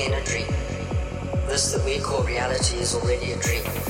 in a dream. This that we call reality is already a dream.